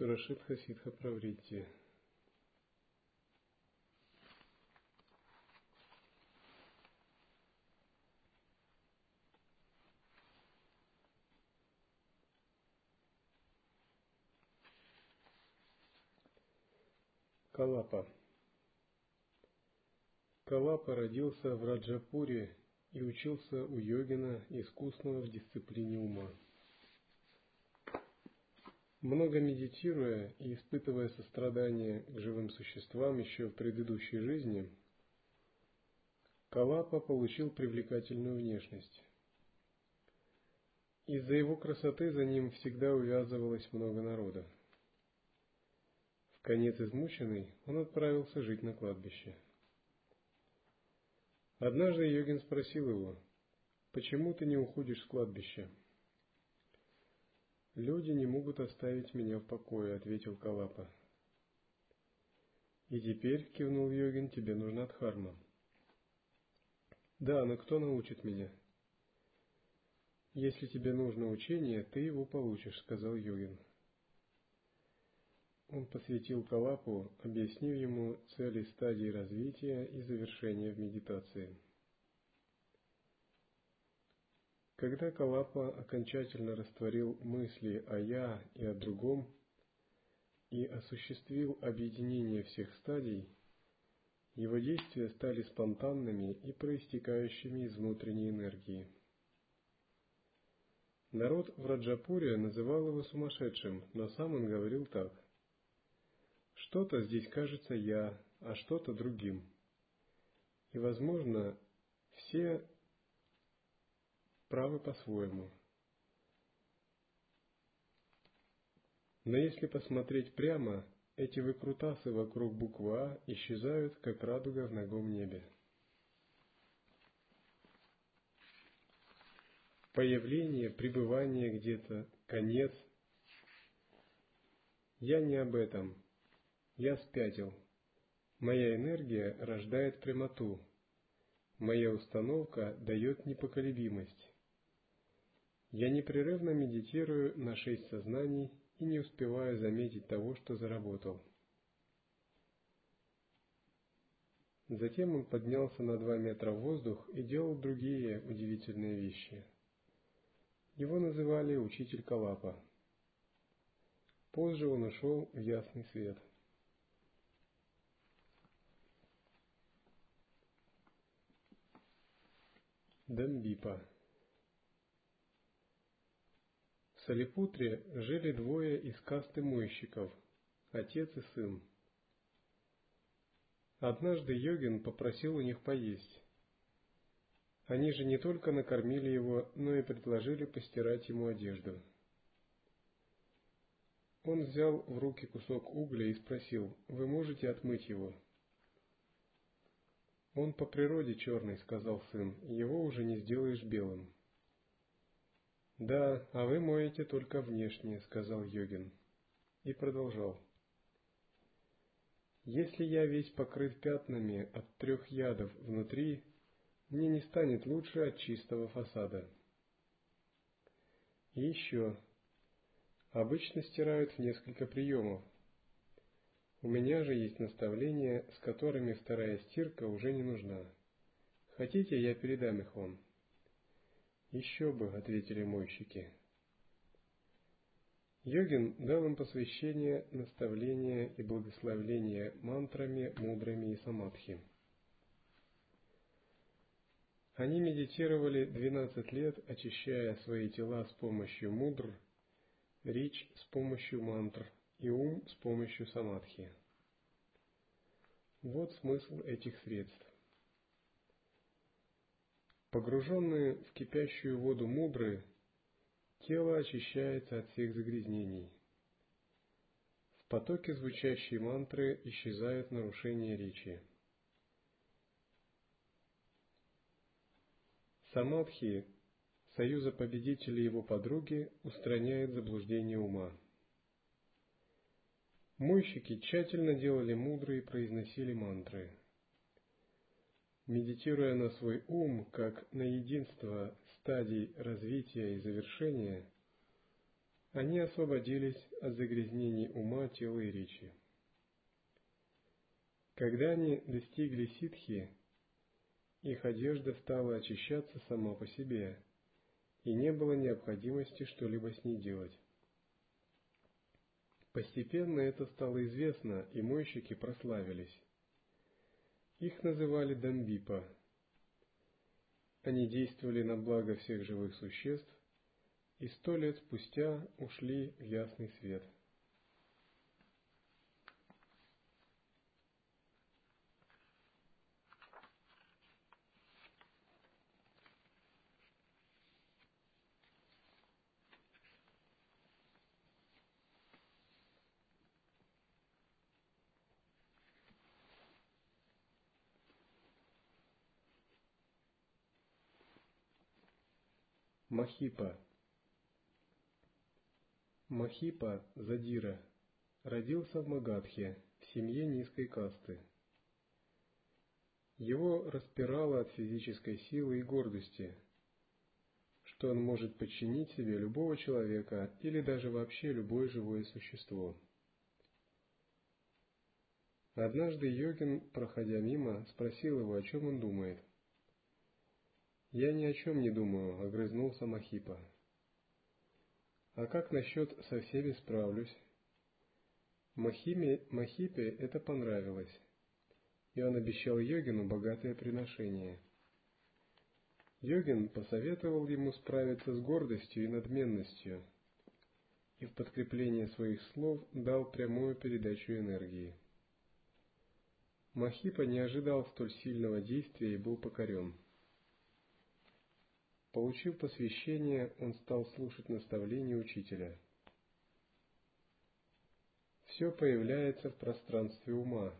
Чатурашитха Ситха Правритти. Калапа. Калапа родился в Раджапуре и учился у йогина, искусного в дисциплине ума. Много медитируя и испытывая сострадание к живым существам еще в предыдущей жизни, Калапа получил привлекательную внешность. Из-за его красоты за ним всегда увязывалось много народа. В конец измученный он отправился жить на кладбище. Однажды йогин спросил его, «Почему ты не уходишь с кладбища?» «Люди не могут оставить меня в покое», — ответил Калапа. «И теперь, — кивнул Йогин, — тебе нужна Дхарма». «Да, но кто научит меня?» «Если тебе нужно учение, ты его получишь», — сказал Йогин. Он посвятил Калапу, объяснив ему цели стадии развития и завершения в медитации. Когда Калапа окончательно растворил мысли о «я» и о другом и осуществил объединение всех стадий, его действия стали спонтанными и проистекающими из внутренней энергии. Народ в Раджапуре называл его сумасшедшим, но сам он говорил так. Что-то здесь кажется я, а что-то другим. И, возможно, все правы по-своему. Но если посмотреть прямо, эти выкрутасы вокруг буквы А исчезают, как радуга в ногом небе. Появление, пребывание где-то, конец. Я не об этом. Я спятил. Моя энергия рождает прямоту. Моя установка дает непоколебимость. Я непрерывно медитирую на шесть сознаний и не успеваю заметить того, что заработал. Затем он поднялся на два метра в воздух и делал другие удивительные вещи. Его называли учитель Калапа. Позже он ушел в ясный свет. Дамбипа В Салипутре жили двое из касты мойщиков, отец и сын. Однажды йогин попросил у них поесть. Они же не только накормили его, но и предложили постирать ему одежду. Он взял в руки кусок угля и спросил, «Вы можете отмыть его?» «Он по природе черный», — сказал сын, — «его уже не сделаешь белым». «Да, а вы моете только внешне», — сказал йогин. И продолжал. «Если я весь покрыт пятнами от трех ядов внутри, мне не станет лучше от чистого фасада». И еще. Обычно стирают в несколько приемов. У меня же есть наставления, с которыми вторая стирка уже не нужна. Хотите, я передам их вам? Еще бы, ответили мойщики. Йогин дал им посвящение, наставление и благословление мантрами, мудрами и самадхи. Они медитировали 12 лет, очищая свои тела с помощью мудр, речь с помощью мантр и ум с помощью самадхи. Вот смысл этих средств. Погруженные в кипящую воду мудры, тело очищается от всех загрязнений. В потоке звучащей мантры исчезают нарушения речи. Самадхи, союза победителя и его подруги, устраняет заблуждение ума. Мойщики тщательно делали мудрые и произносили мантры. Медитируя на свой ум, как на единство стадий развития и завершения, они освободились от загрязнений ума, тела и речи. Когда они достигли ситхи, их одежда стала очищаться сама по себе, и не было необходимости что-либо с ней делать. Постепенно это стало известно, и мойщики прославились. Их называли Дамбипа. Они действовали на благо всех живых существ, и сто лет спустя ушли в ясный свет – Махипа Махипа Задира родился в Магадхе в семье низкой касты. Его распирало от физической силы и гордости, что он может подчинить себе любого человека или даже вообще любое живое существо. Однажды йогин, проходя мимо, спросил его, о чем он думает. «Я ни о чем не думаю», — огрызнулся Махипа. «А как насчет «со всеми справлюсь»?» Махиме, Махипе это понравилось, и он обещал Йогину богатое приношение. Йогин посоветовал ему справиться с гордостью и надменностью, и в подкрепление своих слов дал прямую передачу энергии. Махипа не ожидал столь сильного действия и был покорен. Получив посвящение, он стал слушать наставления учителя. Все появляется в пространстве ума,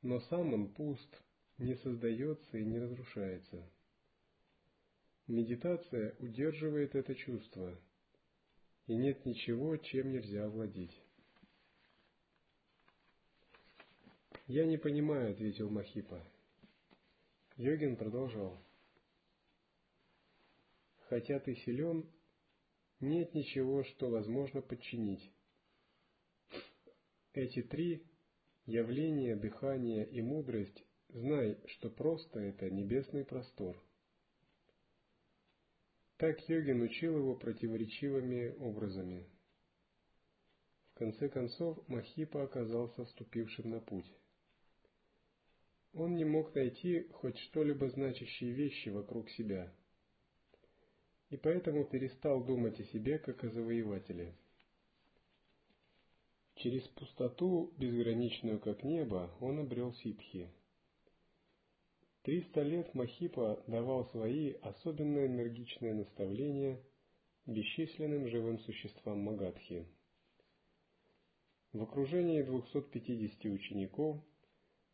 но сам он пуст, не создается и не разрушается. Медитация удерживает это чувство, и нет ничего, чем нельзя овладеть. «Я не понимаю», — ответил Махипа. Йогин продолжал хотя ты силен, нет ничего, что возможно подчинить. Эти три явления, дыхание и мудрость, знай, что просто это небесный простор. Так йогин учил его противоречивыми образами. В конце концов, Махипа оказался вступившим на путь. Он не мог найти хоть что-либо значащие вещи вокруг себя – и поэтому перестал думать о себе как о завоевателе. Через пустоту, безграничную как небо, он обрел ситхи. Триста лет Махипа давал свои особенно энергичные наставления бесчисленным живым существам Магадхи. В окружении 250 учеников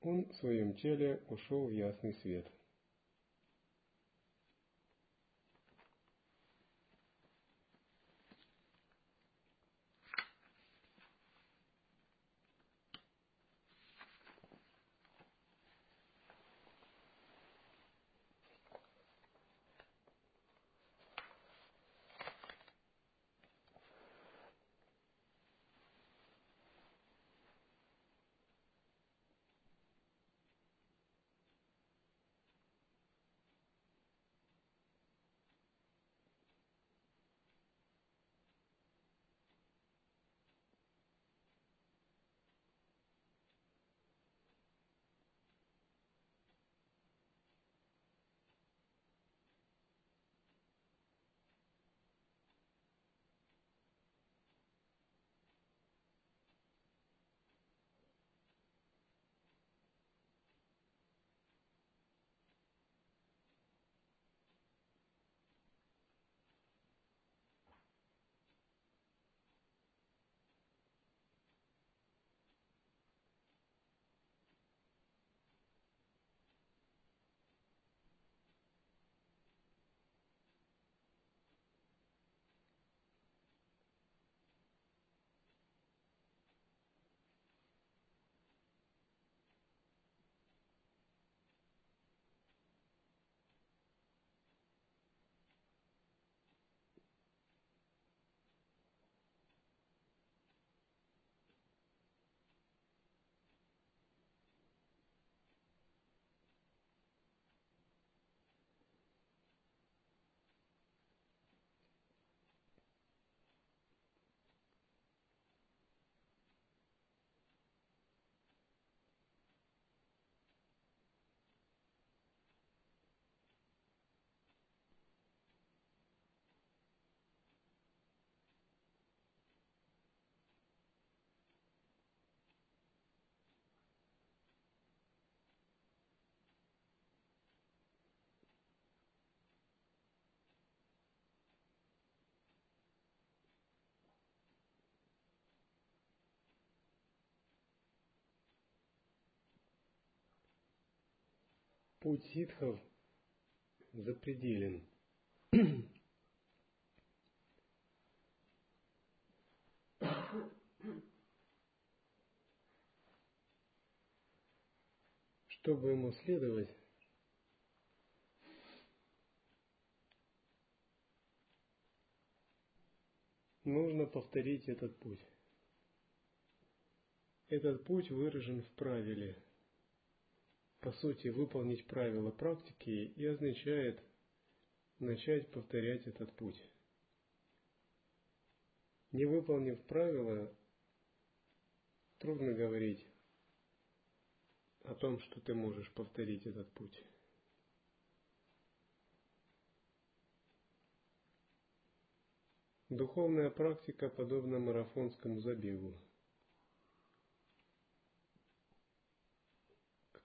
он в своем теле ушел в ясный свет – Путь ситхов запределен. Чтобы ему следовать, нужно повторить этот путь. Этот путь выражен в правиле. По сути, выполнить правила практики и означает начать повторять этот путь. Не выполнив правила, трудно говорить о том, что ты можешь повторить этот путь. Духовная практика подобна марафонскому забегу.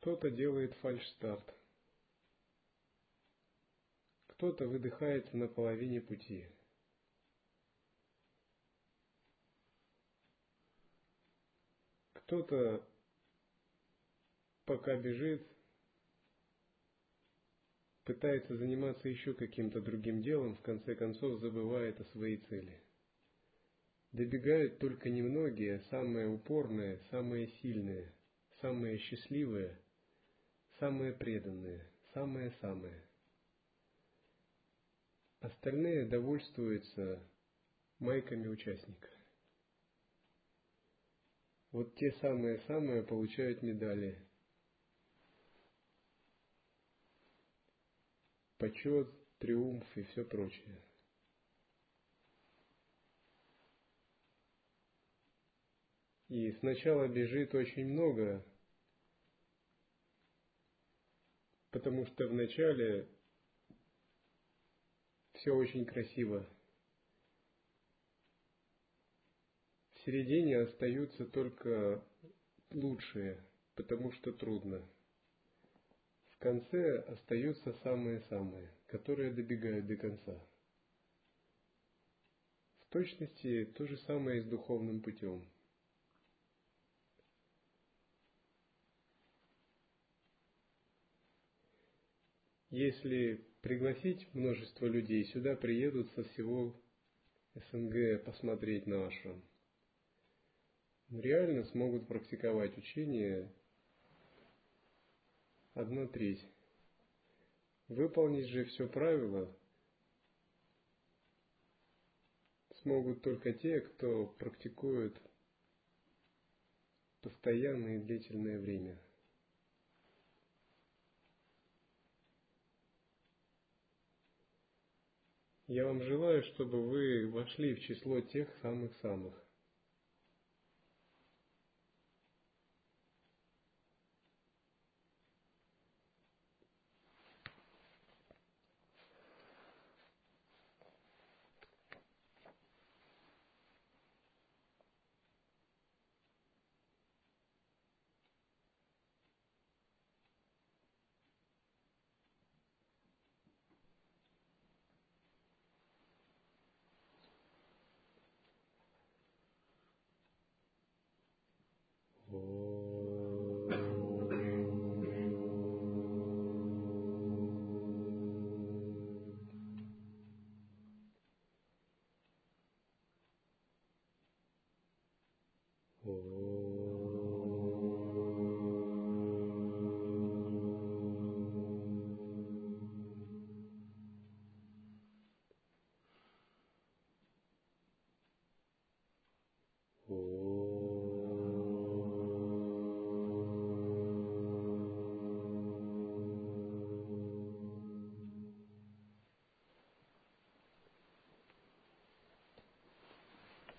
Кто-то делает фальшстарт. Кто-то выдыхается на половине пути. Кто-то пока бежит, пытается заниматься еще каким-то другим делом, в конце концов забывает о своей цели. Добегают только немногие, самые упорные, самые сильные, самые счастливые, самые преданные, самые-самые. Остальные довольствуются майками участника. Вот те самые-самые получают медали – почет, триумф и все прочее. И сначала бежит очень много, потому что вначале все очень красиво. В середине остаются только лучшие, потому что трудно. В конце остаются самые-самые, которые добегают до конца. В точности то же самое и с духовным путем. Если пригласить множество людей, сюда приедут со всего СНГ посмотреть на ашрам. Реально смогут практиковать учение одна треть. Выполнить же все правила смогут только те, кто практикует постоянное и длительное время. Я вам желаю, чтобы вы вошли в число тех самых-самых. โห